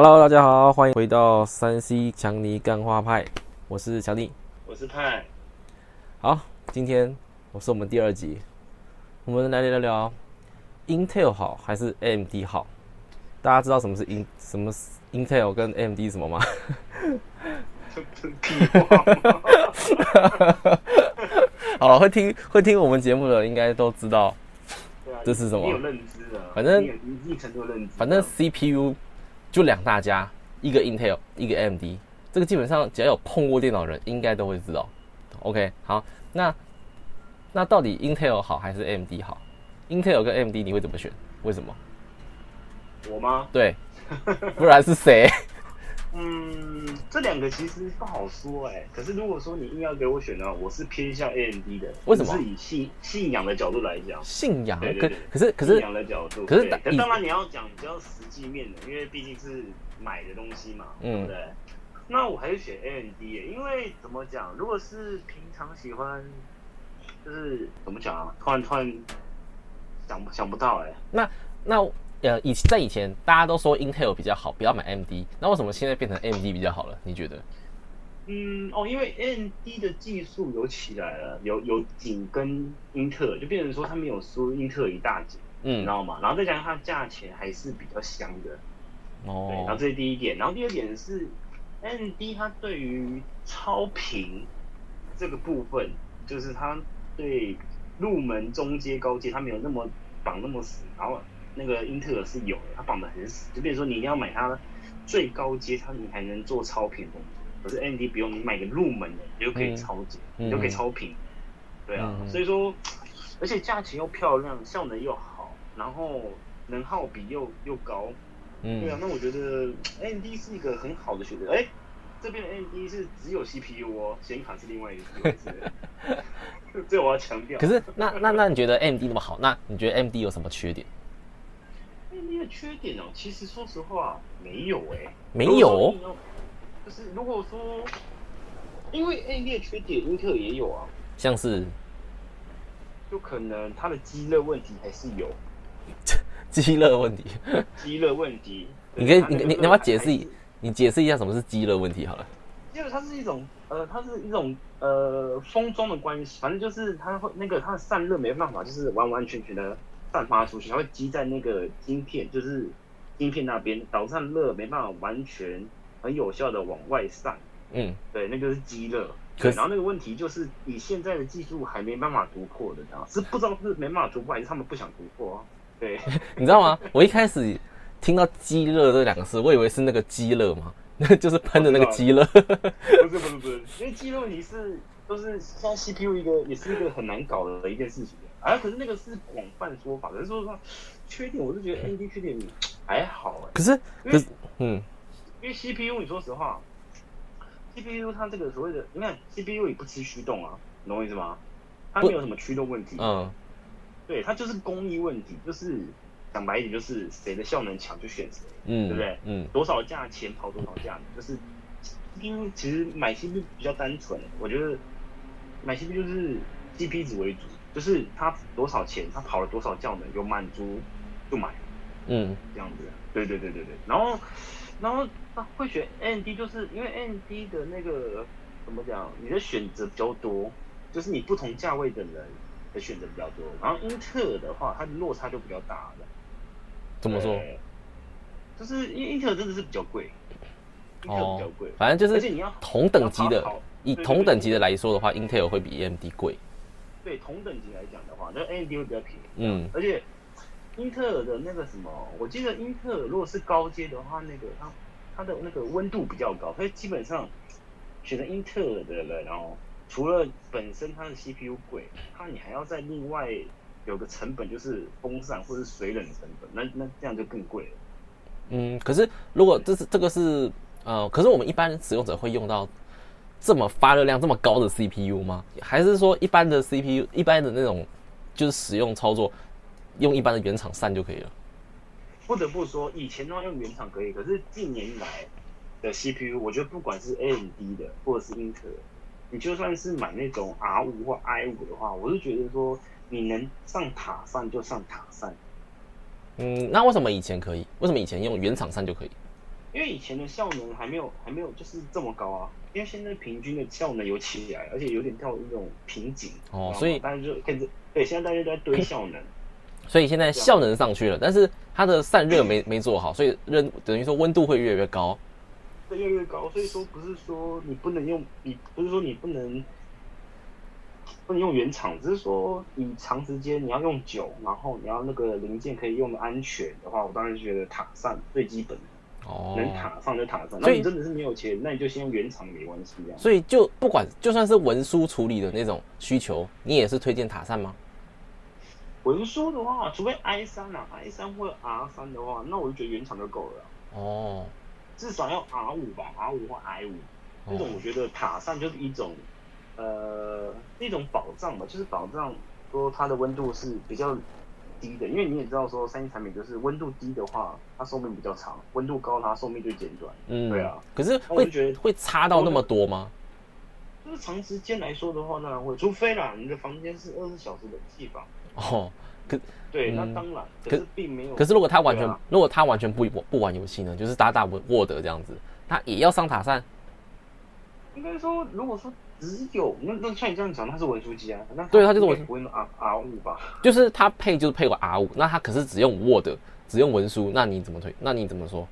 Hello，大家好，欢迎回到山西强尼干花派，我是强尼，我是派。好，今天我是我们第二集，我们来聊聊 Intel 好还是 AMD 好？大家知道什么是 In 什么 Intel 跟 AMD 什么吗？好了，会听会听我们节目的应该都知道，这是什么你有认知的，反正一定程度认知。反正 CPU 就两大家，一个 Intel，一个 AMD，这个基本上只要有碰过电脑的人，应该都会知道。OK，好，那那到底 Intel 好还是 AMD 好？Intel 跟 AMD 你会怎么选？为什么？我吗？对，不然是谁？嗯，这两个其实不好说哎、可是如果说你硬要给我选的话，我是偏向 AMD 的。为什么是以信信仰的角度来讲。信仰可对对对可是可是信仰的角度，可是当然你要讲比较实际面的，因为毕竟是买的东西嘛，嗯对不对？那我还是选 AMD，耶因为怎么讲，如果是平常喜欢，就是怎么讲啊？突然突然想不想不到哎、那那呃以在以前大家都说 Intel 比较好，不要买 AMD，那为什么现在变成 AMD 比较好了？你觉得？嗯，哦，因为 AMD 的技术有起来了，有有紧跟英特尔，就变成说它没有输英特尔一大截，嗯你知嗯，道吗？然后再加上它价钱还是比较香的，对，然后哦，这是第一点，然后第二点是 AMD 它对于超频这个部分，就是它对入门、中阶、高阶它没有那么绑那么死，然后那个英特尔是有的，它绑得很死，就变成说你一定要买它最高阶，它你才能做超频动作。可是 AMD 不用，你买个入门的，你就可以嗯超级，嗯你就可以超频。对啊，嗯所以说，而且价钱又漂亮，效能又好，然后能耗比又又高，对啊嗯，，那我觉得 AMD 是一个很好的选择。哎，这边的 AMD 是只有 CPU 哦，显卡是另外一回事。这我要强调。可是那那那你觉得 AMD 那么好，那你觉得 AMD 有什么缺点？AMD 的缺点哦，其实说实话没有哎、没有，就是如果说，因为 A 列缺点，英特尔也有啊，像是就可能它的积热问题还是有积热问题，积热问题。你可以它那个你你你要不要热还解释你解释一下什么是积热问题好了？因为它是一种呃，它是一种呃封装的关系，反正就是它会那个它的散热没办法，就是完完全全的散发出去，它会积在那个晶片，就是晶片那边，导致热没办法完全很有效的往外散。嗯，对，那个是积热。对然后那个问题就是以现在的技术还没办法突破的，这样是不知道是没办法突破，还是他们不想突破啊？对，你知道吗？我一开始听到积热这两个字，我以为是那个鸡热嘛，那 就是喷的那个鸡热。不是不是不是，因为积热问题是都是现在 CPU 一个也是一个很难搞的一件事情啊。可是那个是广泛说法，可是说实话，缺点我是觉得 AMD 缺点还好哎、可是因为可是嗯因为 CPU 你说实话，CPU 它这个所谓的，你看 CPU 也不吃驱动啊，你懂我意思吗？它没有什么驱动问题，嗯对，它就是工艺问题，就是讲白一点，就是谁的效能强就选谁，嗯，对不对嗯多少价钱跑多少价，就是 CPU 其实买 CPU 比较单纯，我觉得买 CPU 就是 CP 值为主，就是它多少钱，它跑了多少效能，有满足就买。嗯这样子。对对对对对。然后，然后他会选 AMD，就是因为 AMD 的那个怎么讲，你的选择比较多，就是你不同价位的人的选择比较多。然后英特尔的话，它的落差就比较大了。怎么说？就是因为英特尔真的是比较贵，英特尔比较贵，反正就是而且你要同等级的以同等级的来说的话，Intel 会比 AMD 贵。对同等级来讲的话，那 AMD 会比较便宜。嗯而且英特尔的那个什么，我记得英特尔如果是高阶的话，那个它它的那个温度比较高，所以基本上选择英特尔的人，然后除了本身它的 CPU 贵，它你还要再另外有个成本，就是风扇或是水冷成本，那那这样就更贵了。嗯，可是如果这是这个是呃，可是我们一般使用者会用到这么发热量这么高的 CPU 吗？还是说一般的 CPU 一般的那种就是使用操作用一般的原厂扇就可以了？不得不说，以前的话用原厂可以，可是近年来的 CPU，我觉得不管是 AMD 的或者是英特尔，你就算是买那种 R 五或 i 五的话，我是觉得说你能上塔扇就上塔扇，嗯，那为什么以前可以？为什么以前用原厂扇就可以？因为以前的效能还没有还没有就是这么高啊，因为现在平均的效能有起来，而且有点到一种瓶颈哦所以大家就开始对，现在大家都在堆效能，所以现在效能上去了，但是它的散热没 没做好，所以热等于说温度会越来越高。对，越来越高，所以说不是说你不能用，你不是说你不能不能用原厂，只是说你长时间你要用久，然后你要那个零件可以用的安全的话，我当然觉得塔上最基本的。哦，能塔上就塔上，所以那你真的是没有钱，那你就先用原厂没关系啊。所以就不管就算是文书处理的那种需求，你也是推荐塔扇吗？文书的话，除非 i 三啊，i 三或者 R 三的话，那我就觉得原厂就够了啊，哦，至少要 R 五吧，R 五或 I 五。那种，我觉得塔上就是一种呃一种保障吧，就是保障说它的温度是比较低的，因为你也知道说三星产品就是温度低的话，它寿命比较长；温度高，它寿命就减短。嗯，对啊。可是会觉得会差到那么多吗？就是长时间来说的话，当然会，除非啦，你的房间是二十四小时冷气房。哦，可对，嗯那当然，可可是并没有。可是如果他完全、啊如果他完全不不玩游戏呢，就是打打 Word 这样子，他也要上塔扇。应该说，如果说只有那那像你这样讲，它是文书机啊，那对它就是文应该不会用 R R 五吧？就是他配就是配个 R 五，那他可是只用 Word，只用文书，那你怎么推？那你怎么说？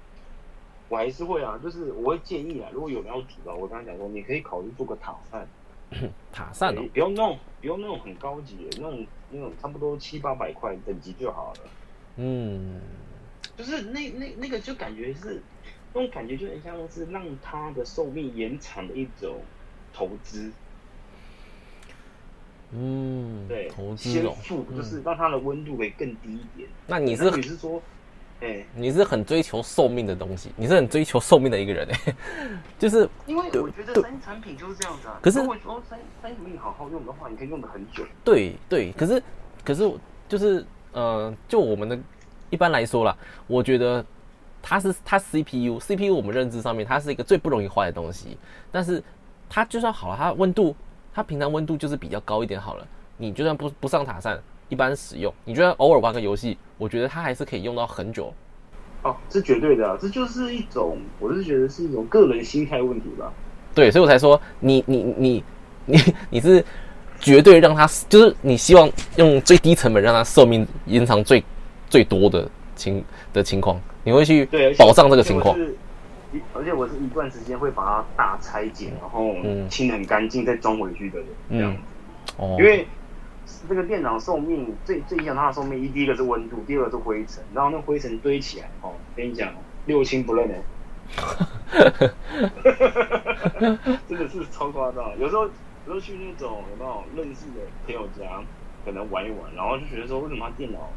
我还是会啊，就是我会建议啊，如果有人要煮的，我刚才讲说，你可以考虑做个塔扇，塔扇哦，不用那种不用那种很高级的，那种那种差不多七八百块等级就好了。嗯，就是那那那个就感觉是那种感觉，就很像是让它的寿命延长的一种投资。嗯，对，投资哦，先付嗯就是让它的温度可以更低一点。那你是你是说，哎、你是很追求寿命的东西，你是很追求寿命的一个人哎，就是因为我觉得三星产品就是这样子啊。可是如果说三三星产品好好用的话，你可以用的很久。对对，可是可是就是呃，就我们的一般来说啦，我觉得它是它 CPU CPU 我们认知上面它是一个最不容易坏的东西，但是它就算好了，它温度它平常温度就是比较高一点好了，你就算不不上塔扇，一般使用，你就算偶尔玩个游戏，我觉得它还是可以用到很久。哦，这绝对的、啊，这就是一种，我是觉得是一种个人心态问题吧。对，所以我才说你你你你你是绝对让它，就是你希望用最低成本让它寿命延长最最多的情的情况，你会去保障这个情况而且我是一段时间会把它大拆解，然后嗯清很干净再装回去的人，这样子。哦因，为这个电脑寿命最最影响它的寿命，一第一个是温度，第二个是灰尘，然后那灰尘堆起来，哦，跟你讲，六亲不认的，真的是超夸张。有时候有时候去那种有没有认识的朋友家，可能玩一玩，然后就觉得说为什么他电脑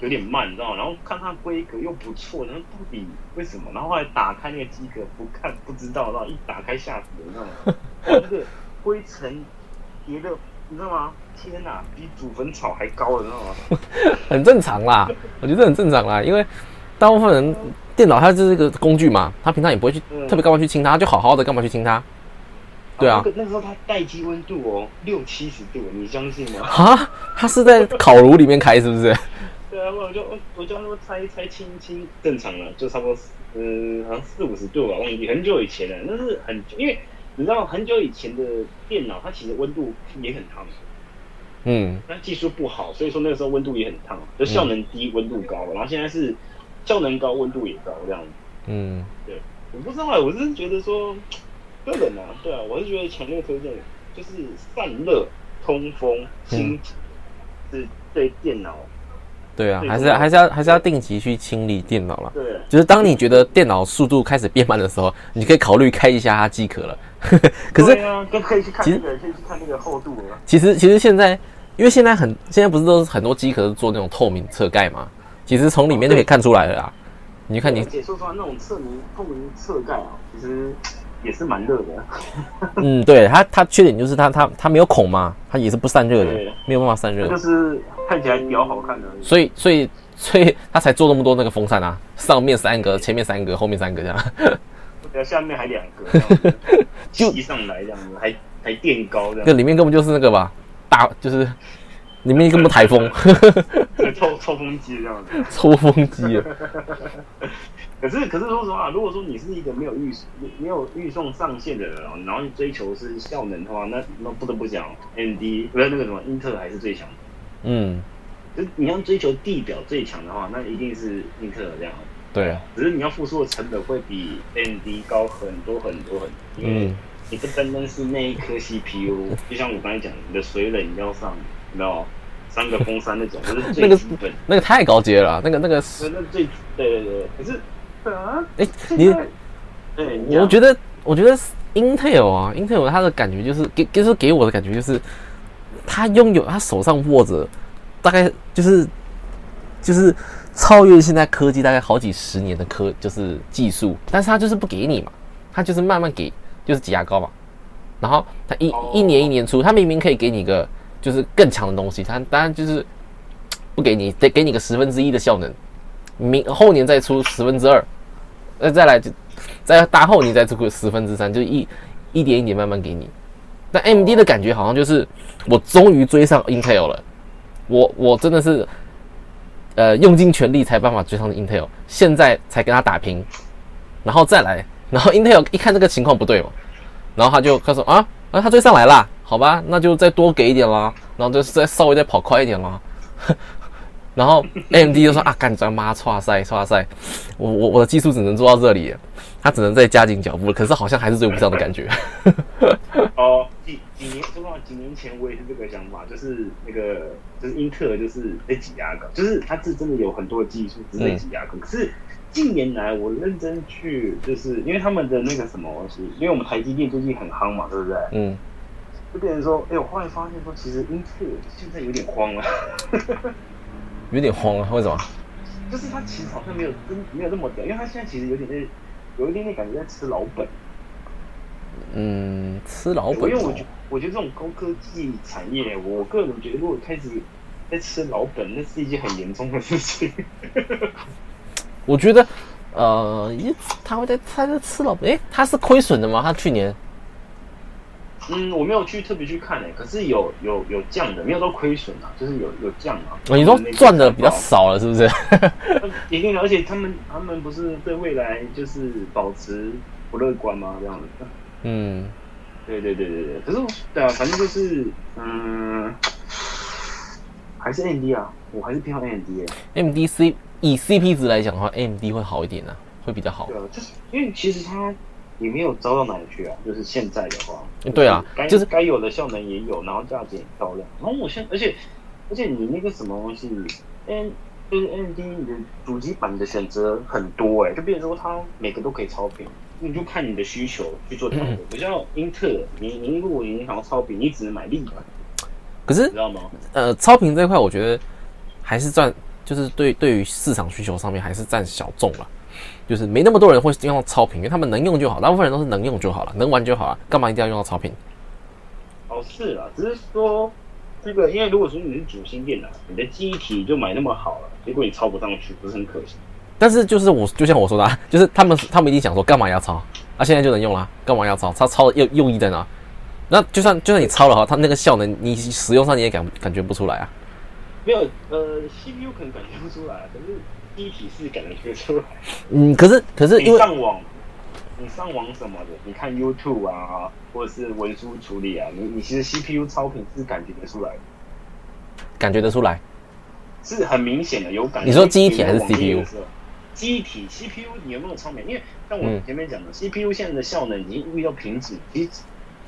有点慢，你知道吗？然后看它规格又不错，然后到底为什么？然后后来打开那个机壳，不看不知道，然后一打开吓死人，你知道吗？那个灰尘叠的，你知道吗？天哪，比祖坟草还高，你知道吗？很正常啦，我觉得很正常啦，因为大部分人电脑它就是一个工具嘛，他平常也不会去嗯特别干嘛去清它，就好好的干嘛去清它？对啊那个那时候它待机温度哦，六七十度，你相信吗？啊，它是在烤炉里面开是不是？对啊，我就我我就那么拆一拆清一清，正常了，就差不多呃好像四五十度吧，忘记很久以前了，那是很因为你知道很久以前的电脑，它其实温度也很烫，嗯，但技术不好，所以说那个时候温度也很烫，就效能低，温度高，然后现在是效能高，温度也高这样。子。嗯，我不知道啊，我是觉得说个人啊，对啊，我是觉得强烈推荐，就是散热、通风、清洁是对电脑对啊，对还是还是要还是要定期去清理电脑了。对就是当你觉得电脑速度开始变慢的时候，你可以考虑开一下它机壳了。可是对啊，都可以去看其实那个，可以去看那个厚度了。其实其实现在，因为现在很现在不是都是很多机壳都做那种透明侧盖嘛，其实从里面就可以看出来了啦。你就看你说实话，那种侧明透明侧盖啊，其实也是蛮热的。嗯，对它它缺点就是它它它没有孔嘛，它也是不散热的对，没有办法散热就，是看起来比较好看的。所以所以所以 他才做那么多那个风扇啊，上面三个，前面三个，后面三个这样。对啊，下面还两个这样子，就吸上来这样子，还还垫高这那样。里面根本就是那个吧，大就是里面根本台风，对抽抽风机这样子。抽风机啊。可是可是说实话，如果说你是一个没有预没有预算上限的人啊，然后你追求是效能的话，那那不得不讲，AMD 不是那个什么英特尔还是最强的。嗯，就是你要追求地表最强的话，那一定是英特尔这样。对啊，只是你要付出的成本会比 AMD 高很多很多很多。嗯，你不单单是那一颗 CPU，就像我刚才讲，你的水冷要上，你知道三个风扇那种，那是最基本。那个太高阶了，那个那个是。那最对对对，可是。啊！哎，你，我觉得，我觉得 Intel 啊，Intel 它的感觉就是给，就是给我的感觉就是，他拥有他手上握着，大概就是，就是超越现在科技大概好几十年的科，就是技术，但是他就是不给你嘛，他就是慢慢给，就是挤牙膏嘛，然后他一一年一年出，他明明可以给你个就是更强的东西，他当然就是不给你，得给你个十分之一的效能，明后年再出十分之二。那再来就，再大后年再出个十分之三，就一一点一点慢慢给你。那 M D 的感觉好像就是我终于追上 Intel 了，我我真的是呃用尽全力才办法追上 Intel，现在才跟他打平，然后再来，然后 Intel 一看这个情况不对嘛，然后他就他说啊啊他追上来啦，好吧，那就再多给一点啦，然后就再稍微再跑快一点啦。然后 AMD 就说啊，干你妈，唰塞唰塞，我我我的技术只能做到这里，他只能再加紧脚步了。可是好像还是追不上的感觉。哦，几几年，说实话，几年前我也是这个想法，就是那个就是英特尔就是被挤压高，就是它是真的有很多的技术是在挤压高。可是近年来我认真去，就是因为他们的那个什么东西，因为我们台积电最近很夯嘛，对不对？嗯。就变成说，哎，我后来发现说，其实英特尔现在有点慌了。有点慌啊？为什么？就是他其实好像没有真没有那么屌，因为他现在其实有点在有一点点感觉在吃老本。嗯，吃老本。因为我觉我觉得这种高科技产业，我个人觉得如果开始在吃老本，那是一件很严重的事情。我觉得，呃，他会在他在吃老本？哎，他是亏损的吗？他去年？嗯，我没有去特别去看诶，可是有有有降的，没有到亏损啊，就是有有降啊。你说赚的比较少了，是不是？一定的，而且他们他们不是对未来就是保持不乐观吗？这样子。嗯，对对对对对。可是对啊，反正就是嗯，还是 AMD 啊，我还是偏好 AMD 诶。AMD C 以 CP 值来讲的话，AMD 会好一点呢，会比较好。对啊，就是因为其实它。也没有糟到哪里去啊，就是现在的话，对啊，就是该有的效能也有，然后价钱也漂亮。然后我现，而且而且你那个什么东西，N 就是 N D 你的主机板的选择很多哎，就比如说它每个都可以超频，你就看你的需求去做调整。不像英特尔，你你如果你想要超频，你只能买立板。可是知道吗？呃，超频这块我觉得还是占，就是对对于市场需求上面还是占小众了。就是没那么多人会用到超频，因为他们能用就好，大部分人都是能用就好了，能玩就好了，干嘛一定要用到超频？哦，是啊，只是说这个，因为如果说你是主芯电脑，你的记忆体就买那么好了，结果你超不上去，不是很可惜？但是就是我就像我说的，啊就是他们他们一定想说，干嘛要超？啊，现在就能用了，干嘛要超？他超的用用意在哪？那就算就算你超了哈，它那个效能你使用上你也感感觉不出来啊？没有，呃，CPU 可能感觉不出来，可是。一体是感觉出来，嗯，可是可是因为上网，你上网什么的，你看 YouTube 啊，或者是文书处理啊，你你其实 CPU 超频是感觉得出来，感觉得出来，是很明显的有感。你说记忆体还是 CPU？记忆体 CPU 你有没有超频？因为像我前面讲的，CPU 现在的效能已经遇到瓶颈，其实。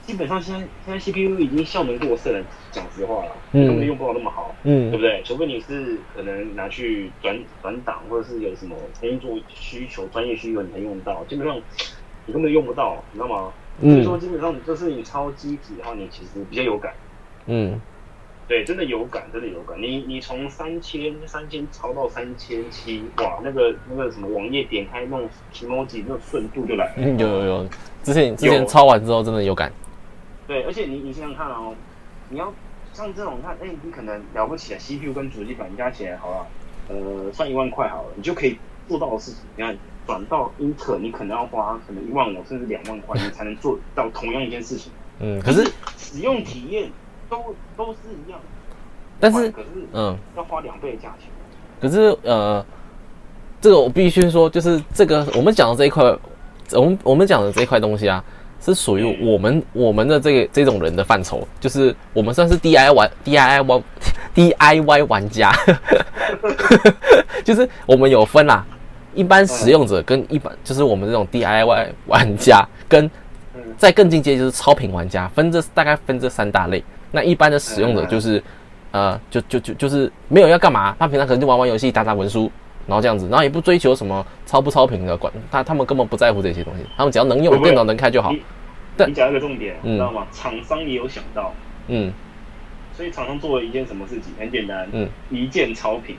基本上现在现在 CPU 已经效能过剩了，讲实话了，根本用不到那么好，嗯，对不对？除非你是可能拿去转转档，或者是有什么工作需求、专业需求你才用到，基本上你根本用不到，你知道吗？所以说基本上就是你超机体的话，你其实比较有感，嗯，对，真的有感，真的有感。你你从三千三千超到三千七，哇，那个那个什么网页点开那种 emoji 那种顺度就来了，有有有，之前之前抄完之后真的有感。对，而且你你想想看哦，你要像这种看 M D 可能了不起啊，C P U 跟主机板加起来好了，呃，算一万块好了，你就可以做到的事情。你看转到英特，你可能要花可能一万五甚至两万块，你才能做到同样一件事情。嗯，可是使用体验都都是一样。但是可是嗯，要花两倍的价钱。可是呃，这个我必须说，就是这个我们讲的这一块，我们我们讲的这一块东西啊，是属于我们我们的这个这种人的范畴，就是我们算是 DIY 玩 DIY 玩 DIY 玩家，就是我们有分啦，一般使用者跟一般就是我们这种 DIY 玩家跟嗯。再更进阶就是超频玩家，分这大概分这三大类。那一般的使用者就是，呃，就就就就是没有要干嘛，他平常可能就玩玩游戏、打打文书，然后这样子，然后也不追求什么超不超频的，管他他们根本不在乎这些东西，他们只要能用电脑能开就好。你对你讲一个重点，嗯你知道吗？厂商也有想到，嗯，所以厂商做了一件什么事情？很简单，嗯，一键超频，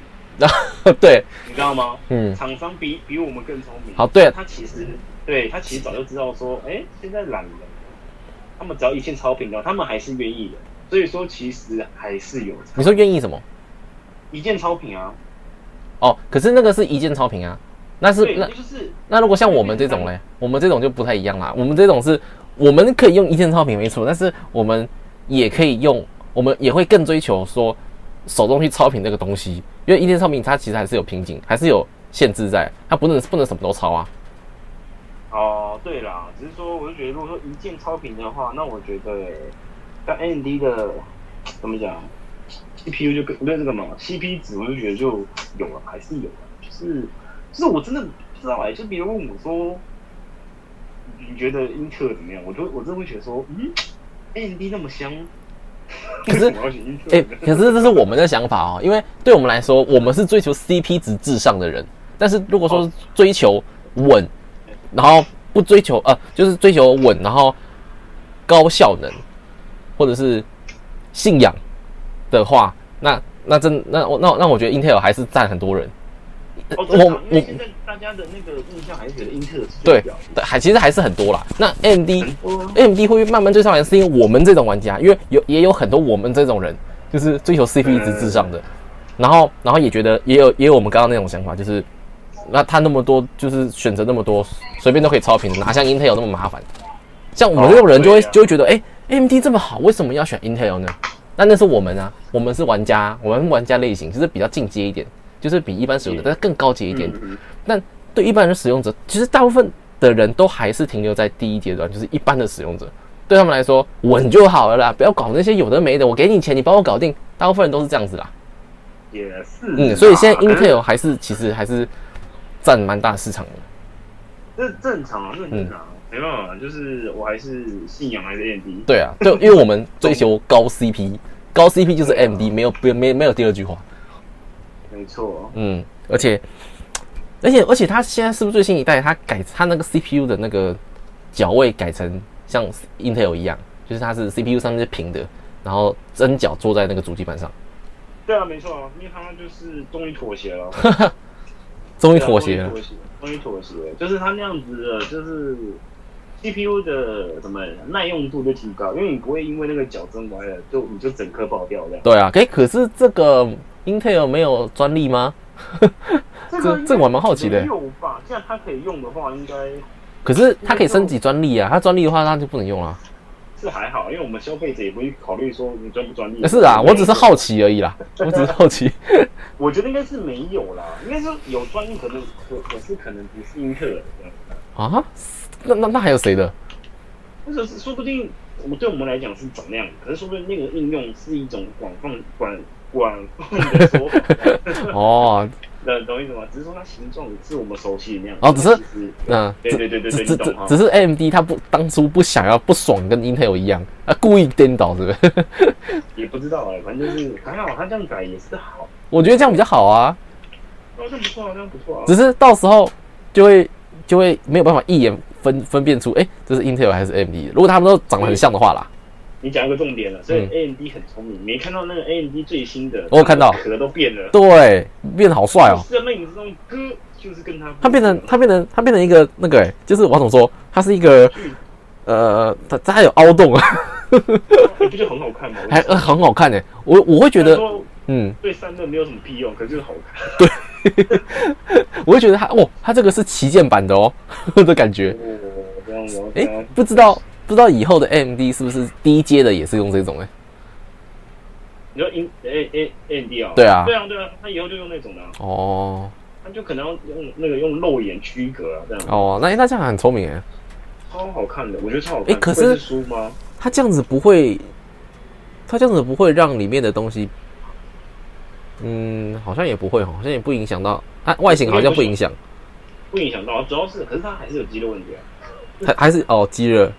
对，你知道吗？嗯，厂商比比我们更聪明。好对他其实对他其实早就知道说，哎、现在懒人，他们只要一键超频的话，他们还是愿意的。所以说，其实还是有你说愿意什么？一键超频啊。哦，可是那个是一键超频啊，那是，那那就是那如果像我们这种嘞，我们这种就不太一样啦。我们这种是，我们可以用一键超频没错，但是我们也可以用，我们也会更追求说手动去超频这个东西，因为一键超频它其实还是有瓶颈，还是有限制在，它不能不能什么都超啊。哦，对啦，只是说，我就觉得，如果说一键超频的话，那我觉得像 AMD 的怎么讲，CPU 就跟不对这个嘛，CP 值我就觉得就有了，还是有了，就是就是我真的不知道哎、就别人问我说，你觉得英特尔怎么样？我就我真的会觉得说，嗯，AMD 那么香，可是 哎？可是这是我们的想法哦，因为对我们来说，我们是追求 CP 值至上的人，但是如果说是追求稳，然后不追求呃，就是追求稳，然后高效能，或者是信仰的话，那那真那我那那我觉得 Intel 还是占很多人。哦，我我现在大家的那个印象还是觉得英特尔是对还其实还是很多啦。那 AMD、啊、AMD 会慢慢追上来，是因为我们这种玩家，因为有也有很多我们这种人，就是追求 CP 值至上的，然后然后也觉得也有也有我们刚刚那种想法，就是那他那么多就是选择那么多，随便都可以超频，哪像 Intel 那么麻烦？像我们这种人就会、哦啊就会觉得，哎、a m d 这么好，为什么要选 Intel 呢？那那是我们啊，我们是玩家，我们玩家类型就是比较进阶一点，就是比一般使用者，但是更高级一点。但对一般的使用者，其实大部分的人都还是停留在第一阶段，就是一般的使用者。对他们来说，稳就好了啦，不要搞那些有的没的。我给你钱，你帮我搞定。大部分人都是这样子啦。也是，嗯，所以现在 Intel 还是其实还是占蛮大市场的。这正常啊，这很正常啊，没办法，就是我还是信仰还是 AMD。对啊，就，因为我们追求高 CP，高 CP 就是 AMD，没有没没没有第二句话。没错，嗯，而且而且而且它现在是不是最新一代？它改它那个 CPU 的那个脚位改成像 Intel 一样，就是它是 CPU 上面是平的，然后针脚坐在那个主机板上，对啊，没错啊，因为他们就是 终于妥协了，终于对啊妥协了终。于妥协，终于妥协了，就是他那样子的，就是 CPU 的什么耐用度就提高，因为你不会因为那个脚针歪了，就你就整颗爆掉这样。对啊，诶，可是这个 Intel 没有专利吗？这这这我还蛮好奇的没有吧？既然它可以用的话，应该可是它可以升级专利啊，它专利的话它就不能用了。是还好，因为我们消费者也不会考虑说你专不专利。是啊，我只是好奇而已啦，我只是好奇。我觉得应该是没有啦，应该是有专利，可能可可是可能不是英特尔的这样。啊？那那那还有谁的？或者是说不定我们对我们来讲是长那样，可是说不定那个应用是一种广泛广广泛的说法，哦，那懂意思吗？只是说它形状是我们熟悉的那样。哦只是嗯，对对对对对，只只只？是 AMD 它不当初不想要不爽跟 Intel 一样，啊，故意颠倒是不是？也不知道哎，反正就是还好，它这样改也是好，我觉得这样比较好啊，哦，这样不错啊，这样不错啊。只是到时候就会就会没有办法一眼分分辨出，哎、这是 Intel 还是 AMD。如果他们都长得很像的话啦，你讲一个重点了，所以嗯。AMD 很聪明，没看到那个 AMD 最新的，我有看到。壳都变了，对，变得好帅哦。是那影子中哥就是跟他，他变成他变成他变成一个那个、哎，就是王总说，他是一个呃，他他还有凹洞，啊。不就很好看吗？还呃很好看哎、我我会觉得，嗯，对散热没有什么屁用，可是就是好看。我会觉得它哦，它这个是旗舰版的哦 的感觉。哎、不知道不知道以后的 AMD 是不是第一阶的也是用这种哎、你说 in A A A D 啊？对啊对啊，对啊，他以后就用那种的、啊，哦他就可能要用那个用肉眼区隔啊，这样哦，那那这样很聪明哎，超好看的，我觉得超好看。哎可是书吗？他这样子不会，他这样子不会让里面的东西，嗯，好像也不会，好像也不影响到，啊，外形好像不影响，不影响到，主要是可是它还是有肌肉问题啊，还还是哦积热，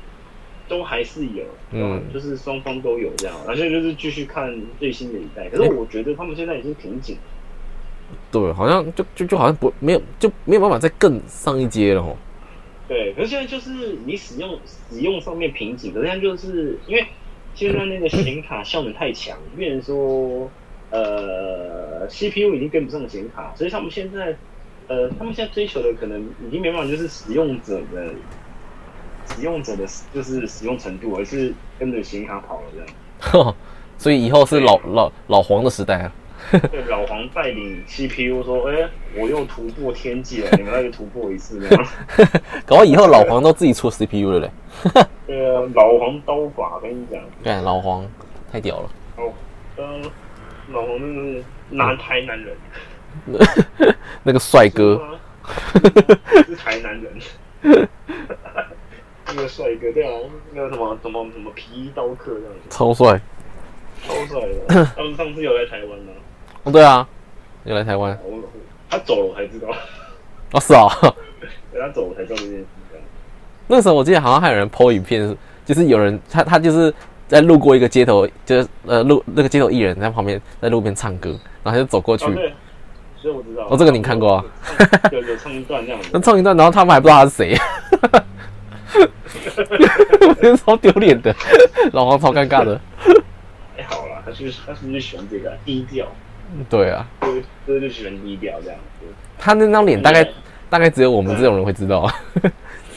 都还是有，嗯嗯，就是双方都有这样，而且就是继续看最新的一代。可是我觉得他们现在已经瓶颈，对，好像就就就好像不没有就没有办法再更上一阶了哦。对，可是现在就是你使用使用上面瓶颈，可是现在就是因为现在那个显卡效能太强，变成说呃 CPU 已经跟不上显卡，所以他们现在呃他们现在追求的可能已经没办法就是使用者的使用者的就是使用程度，而是跟着显卡跑了这样。所以以后是老老老黄的时代啊。对，老黄带领 CPU 说：“哎、我又突破天际了，你们再突破一次。”这样。搞到以后老黄都自己出 CPU 了嘞。对啊，老黄刀法，跟你讲，对老黄太屌了，哦，呃，老黄真的是南台南人，那个帅哥，是台南人。那个帅哥，对啊，那个什么什么什么皮衣刀客这样子，超帅。超帅的。他们上次有来台湾吗？哦，对啊，有来台湾。他走了我才知道，哦，是啊。对他走了我才知道这件事。那时候我记得好像还有人 PO 影片，就是有人他他就是在路过一个街头，就是呃路那个街头艺人在旁边在路边唱歌，然后他就走过去哦，，对，所以我知道。哦这个你看过啊？有有唱一段这样子那。唱一段，然后他们还不知道他是谁，我觉得超丢脸的，老黄超尴尬的。哎，好啦，他就是他是不是喜欢这个啊低调？对啊，对，这就喜欢低调这样子。他那张脸大概大概只有我们这种人会知道。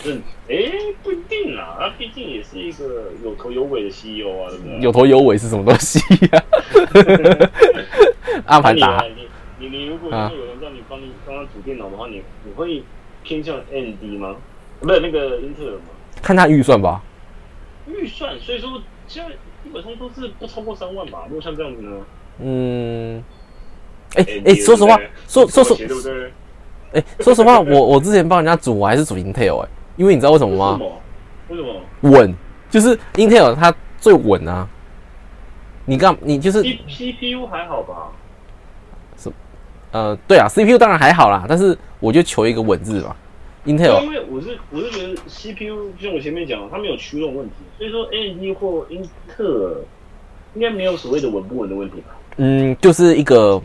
是，哎，不一定啦，他毕竟也是一个有头有尾的 CEO 啊，对不对？有头有尾是什么东西呀、阿凡达你啊，你你你，如果啊真的有人让你帮你帮他组电脑的话，你你会偏向 AMD 吗？不是那个英特尔吗？看他预算吧。预算，所以说现在基本上都是不超过三万吧。如果像这样子呢？嗯，哎、哎、说实话说说实妥协对不对？哎、说实话，我我之前帮人家组，我还是组 Intel 哎、因为你知道为什么吗？为什么？为什么稳，就是 Intel 它最稳啊。你干你就是？C CPU 还好吧？呃，对啊，CPU 当然还好啦，但是我就求一个稳字吧。Intel 因为我是我是觉得 CPU 就像我前面讲，它没有驱动问题，所以说 AMD 或英特尔应该没有所谓的稳不稳的问题吧？嗯，就是一个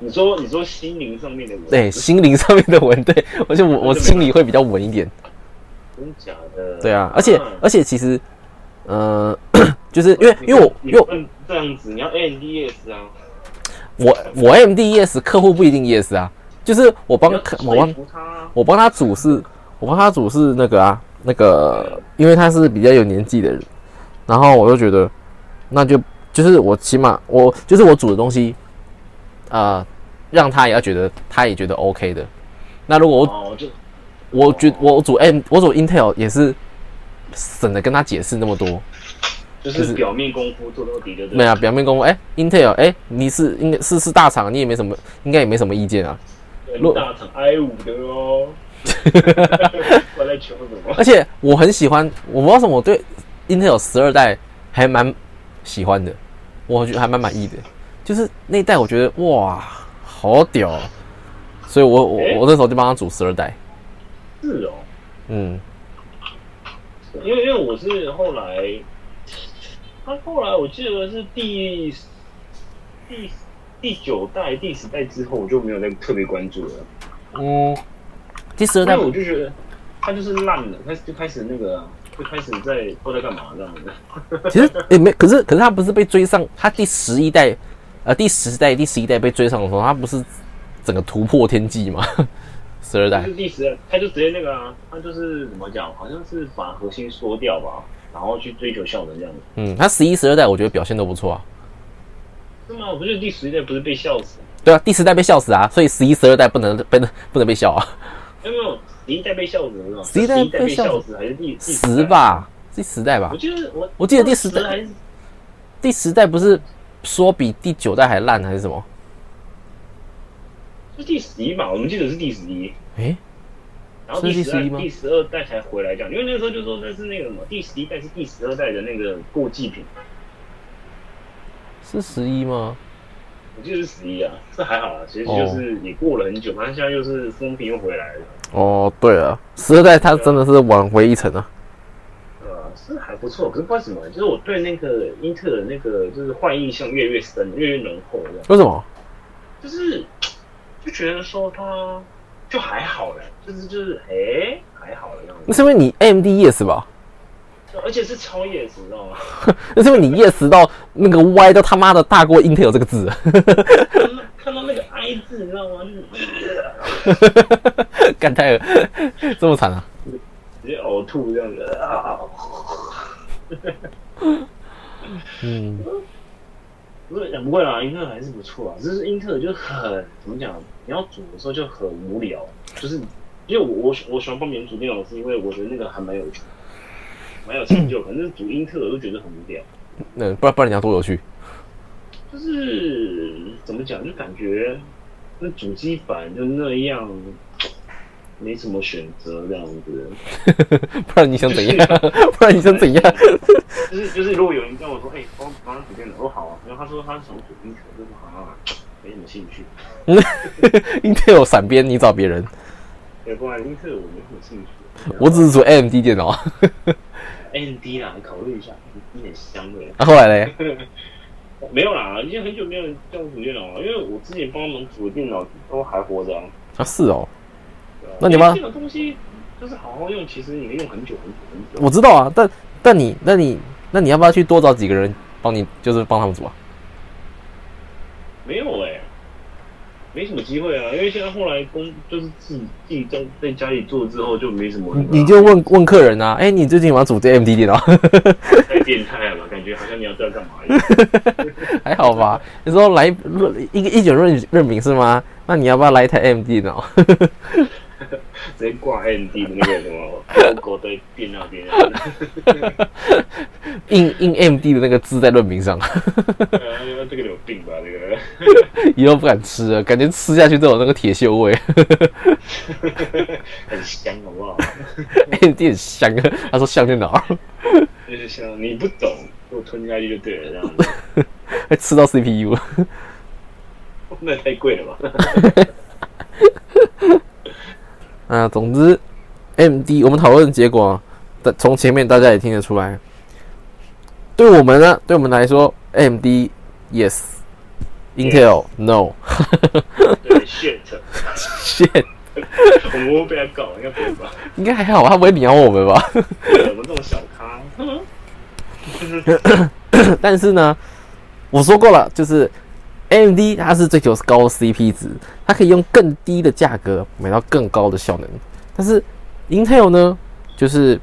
你说你说心灵上面的稳，对心灵上面的稳，对而且我我心里会比较稳一点。真假的？对啊，而且嗯而且其实，呃，就是因为因为我因为这样子，你要 AMD yes 啊，我我 AMD yes 客户不一定 yes 啊，就是我帮客我帮。我帮他组是，我帮他组是那个啊，那个，因为他是比较有年纪的人，然后我就觉得，那就就是我起码我就是我煮的东西，呃，让他也要觉得他也觉得 OK 的。那如果我哦，就我觉我组 M 我组 Intel 也是省得跟他解释那么多，就就是是表面功夫做到底的，对没有、啊、表面功夫，哎、i n t e l 哎、你是应该是是大厂，你也没什么，应该也没什么意见啊。对大厂 i 五的哦。我在求什么？而且我很喜欢，我不知道为什么我对 Intel 十二代还蛮喜欢的，我觉得还蛮满意的。就是那一代我觉得哇，好屌、哦，所以我我诶我那时候就帮他组十二代。是哦，嗯，因为因为我是后来，他后来我记得是第第第九代、第十代之后，我就没有再特别关注了。嗯，第十二代我就觉得他就是烂了，开始就开始那个啊、就开始在不知道在干嘛这样子。其实也、没，可是可是他不是被追上，他第十一代呃第十代第十一代被追上的时候，他不是整个突破天际吗？十二代就是第十，他就直接那个啊，他就是怎么讲，好像是把核心缩掉吧，然后去追求效能这样子。嗯，他十一、十二代我觉得表现都不错啊。是吗？我不是第十一代不是被笑死？对啊，第十代被笑死啊，所以十一、十二代不能被不能被笑啊。有没有十一代被笑死是吗？十一代被被笑笑死还是第第十？吧，第十代吧我。记得我我记得第十代第十代不是说比第九代还烂还是什么？是第十一吧？我们记得是第十一，诶、然后第十二、是第十一吗第十二代才回来这样，因为那个时候就说那是那个什么，第十一代是第十二代的那个过季品，是十一吗？我记得是十一啊，这还好啊，其实就是也过了很久，反正现在又是风评又回来了，哦，对了，十二代它真的是挽回一层啊。呃，是还不错，可是不知道为什么，就是我对那个英特尔那个就是坏印象越来越深，越来越浓厚这样。为什么？就是就觉得说他就还好了，就是就是哎、还好了样子，那是因为你 AMD yes 吧？而且是超 yes，你知道吗？那是因为你 yes 到那个 Y 都他妈的大过 Intel 这个字。看到那个 I 字，你知道吗？干太了，这么惨啊！直接呕吐这样子啊！嗯，不是不会啦，英特尔还是不错啊，只是英特尔就很怎么讲？你要组的时候就很无聊，就是因为我我我喜欢帮别人组电脑，是因为我觉得那个还蛮有趣，蛮有成就感。但是组英特尔就觉得很无聊。那不然不然你要多有趣？就是怎么讲，就感觉那主机板就那样，没什么选择这样子。不然你想怎样？不然你想怎样？就是就是，如果有人跟我说，哎、帮帮他组电脑，我说好啊。然后他说他想组英特尔，我就说啊，没什么兴趣。Intel 闪边，你找别人。对，不然 Intel 我没什么兴趣。我只是煮 AMD 电脑。AMD 啦，你考虑一下，AMD 很香的。那、后来嘞？没有啦，已经很久没有人叫我煮电脑了，因为我之前帮他们煮的电脑都还活着啊。啊，是哦，那你妈因为电脑东西就是好好用，其实你可以用很久很久很久。我知道啊，但但你那你那你要不要去多找几个人帮你，就是帮他们组啊？没有哎、没什么机会啊，因为现在后来工就是自己自己在在家里做之后就没什么人啊、你就问问客人啊，哎、你最近有没有组这 AMD 电脑？太变态了吧？感觉好像你要知道干嘛一样。还好吧？你说来一个一卷润润饼是吗？那你要不要来一台 AMD 电脑？直接挂 AMD 的那个什么 logo 在电那边，印印 AMD 的那个字在润饼上，呃，这个有病吧？这个以后不敢吃了，感觉吃下去都有那个铁锈味。很香，好不好？AMD 很香啊，他说像电脑，就是香，你不懂，给我吞下去就对了，这样子。还 吃到 CPU 了。那太贵了吧？啊，总之，AMD 我们讨论的结果，但从前面大家也听得出来，对我们呢，对我们来说，AMD yes，Intel no，对，shit，shit，我们会被他搞，应该不会吧？应该还好吧，他不会鸟我们吧？对我们这种小咖，但是呢，我说过了，就是 AMD 它是追求高 CP 值，它可以用更低的价格买到更高的效能。但是 Intel 呢，就是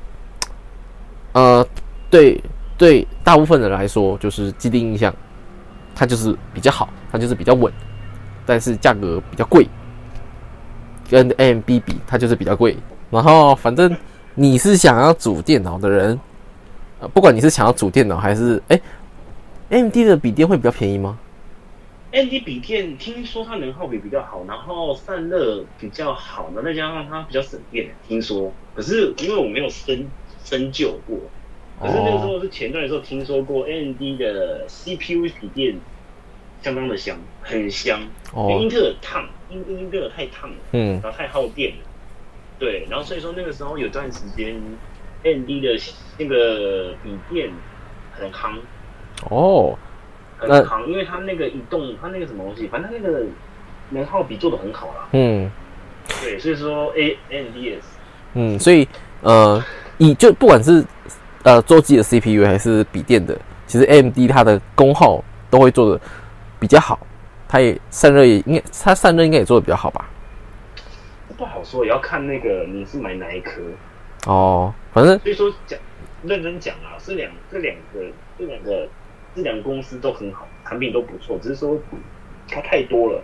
呃，对对大部分人来说，就是既定印象，它就是比较好，它就是比较稳，但是价格比较贵，跟 AMD 比，它就是比较贵。然后反正你是想要组电脑的人，呃，不管你是想要组电脑还是哎、AMD 的笔电会比较便宜吗？AMD 笔电听说它能耗比比较好，然后散热比较好，然后再加上它比较省电，听说。可是因为我没有深深究过，可是那个时候是前段的时候听说过 AMD 的 CPU 笔电相当的香，很香。因为哦英，特尔烫，英英特尔太烫了，嗯然后太耗电了。对，然后所以说那个时候有段时间，AMD 的那个笔电很夯，哦，那很夯，因为它那个移动，它那个什么东西，反正它那个能耗比做的很好啦。嗯对，所以说 A AMD 也是，嗯，所以呃，以就不管是呃桌机的 CPU 还是笔电的，其实 AMD 它的功耗都会做的比较好，它也散热也应该它散热应该也做的比较好吧？不好说，也要看那个你是买哪一颗。哦，反正所以说讲认真讲啊，这两这两个这两个这两个公司都很好，产品都不错，只是说它太多了，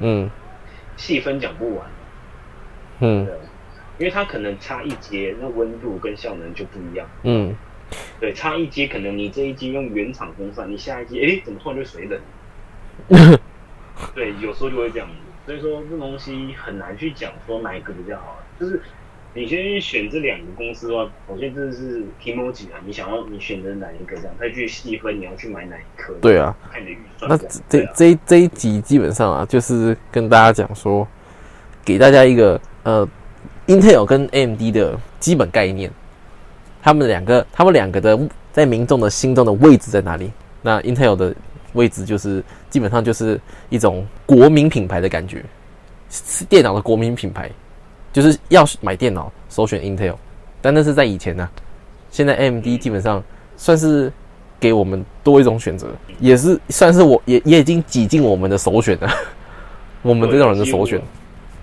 嗯细分讲不完。嗯，因为它可能差一阶，那温度跟效能就不一样。嗯对，差一阶可能你这一阶用原厂风扇，你下一阶哎怎么突然就水冷？对，有时候就会这样子。所以说这东西很难去讲说哪一个比较好，就是你先选这两个公司的话，首先这是屏幕几啊，你想要你选择哪一个这样，再去细分你要去买哪一颗。对啊，看你的预算那这。这这一集基本上啊，就是跟大家讲说，给大家一个呃，Intel 跟 AMD 的基本概念，他们两个他们两个的在民众的心中的位置在哪里？那 Intel 的位置就是基本上就是一种国民品牌的感觉，是电脑的国民品牌，就是要买电脑首选 Intel，但那是在以前呢、现在 AMD 基本上算是给我们多一种选择，也是算是我也也已经挤进我们的首选了，我们这种人的首选。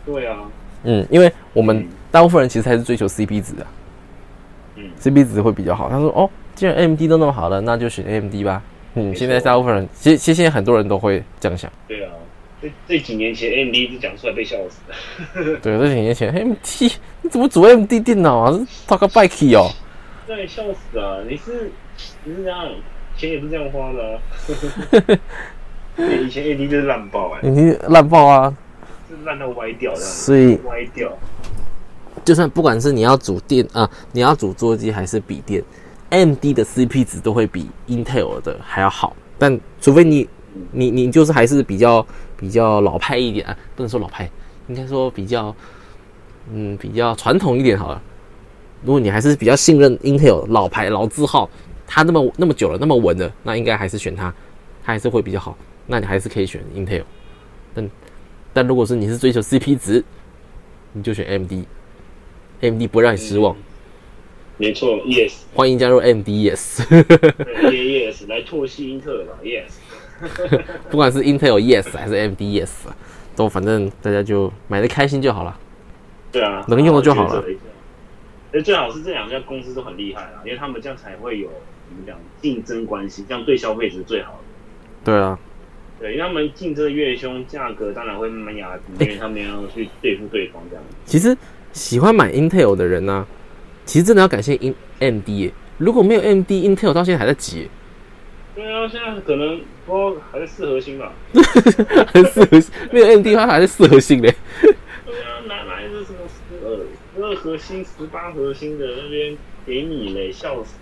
对啊，嗯，因为我们嗯大部分人其实还是追求 CP 值啊嗯，，CP 值会比较好。他说哦，既然 AMD 都那么好了，那就选 AMD 吧。嗯，现在大部分人，其实其实现在很多人都会这样想。对啊，这这几年前 AMD 一直讲出来被笑死了。对，这几年前 AMD 你怎么组 AMD 电脑啊？是 talk bike 哦。对，笑死啊！你是你是这样，钱也不是这样花的、啊。以前 AD 就是烂爆哎、你烂爆啊！是烂到歪掉这样子，所以歪掉。就算不管是你要组电啊、你要组桌机还是笔电，AMD 的 CP 值都会比 Intel 的还要好。但除非你你你就是还是比较比较老派一点啊，不能说老派，应该说比较嗯比较传统一点好了。如果你还是比较信任 Intel 老牌老字号，它那么那么久了那么稳的，那应该还是选它，它还是会比较好。那你还是可以选 Intel。但但如果是你是追求 CP 值，你就选。AMD 不会让你失望。没错，yes，欢迎加入 AMD，yes。对 yes，来唾弃英特尔吧，yes。不管是 Intel yes 还是 AMD yes，都反正大家就买的开心就好了。对啊，能用的就好了我觉得这最好是这两家公司都很厉害啊，因为他们这样才会有怎么讲竞争关系，这样对消费者是最好的。对啊，对，因为他们竞争越凶，价格当然会慢慢压低，因为他们要去对付对方这样。其实喜欢买 Intel 的人呢、其实真的要感谢 In AMD 耶。如果没有 AMD，Intel 到现在还在挤耶，对啊，现在可能不知道还是四核心吧。还四核心，没有 AMD 它还是四核心嘞。对啊，哪来的什么十二、十二核心、十八核心的那边给你嘞，笑死。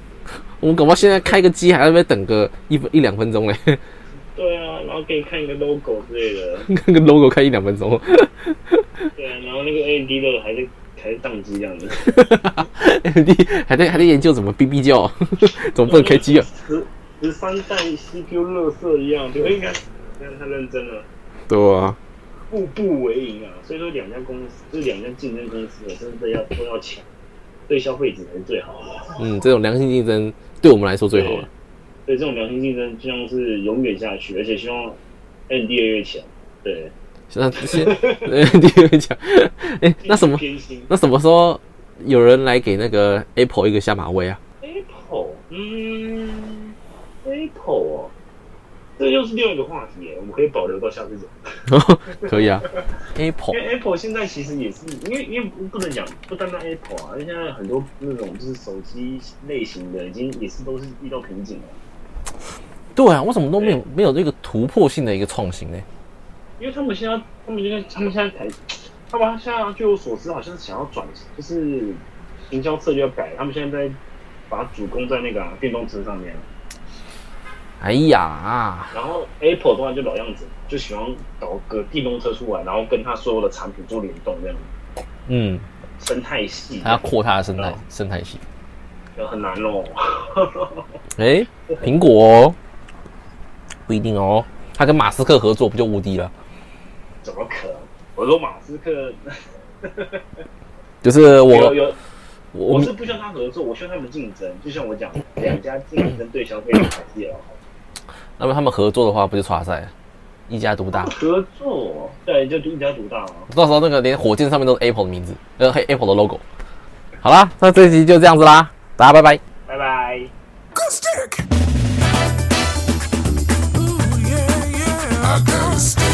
我们搞不好现在开个机还在那边等个一分一两分钟嘞，对啊，然后给你看一个 logo 之类的，看个 logo 开一两分钟。对啊，然后那个 AMD 的还是还是宕机这样子。AMD 还在还在研究怎么哔哔叫，怎么不能开机啊？十十三代 CPU 乐色一样，就应该这样太认真了，对啊，步步为营啊。所以说两家公司，这两家竞争公司，真的要都要抢，对消费者才是最好的。嗯，这种良性竞争对我们来说最好了。对这种良性竞争，希望是永远下去，而且希望 AMD 越来越强。对，那先，呃，第二个讲，哎、那什么，那什么时候有人来给那个 Apple 一个下马威啊？Apple，嗯，Apple 哦，这又是另外一个话题耶，我们可以保留到下次讲。可以啊，Apple 因为 Apple 现在其实也是，因为因为不能讲不单单 Apple 啊，因为现在很多那种就是手机类型的，已经也是都是遇到瓶颈了。对啊，为什么都没有没有这个突破性的一个创新呢？因为他们现在，他们现在，他们现在才，他们现在据我所知，好像是想要转，就是营销策略要改，他们现在在把主攻在那个啊、电动车上面啊，哎呀，然后 Apple 的话就老样子，就喜欢搞个电动车出来，然后跟它所有的产品做联动，这样嗯，生态系，它要扩它的生态生态系。就很难哦。哎、苹果哦，不一定哦，他跟马斯克合作不就无敌了？怎么可能？我说马斯克 就是我有，我我是不需要他合作，我需要他们竞争。就像我讲，两家竞争对消费者还是要好。那么他们合作的话，不就差赛一家独大？合作，对，就一家独大嘛。到时候那个连火箭上面都是 Apple 的名字，呃黑，Apple 的 logo。好啦，那这一集就这样子啦，大家拜拜。拜拜。Acoustic. Ooh, yeah, yeah. Acoustic.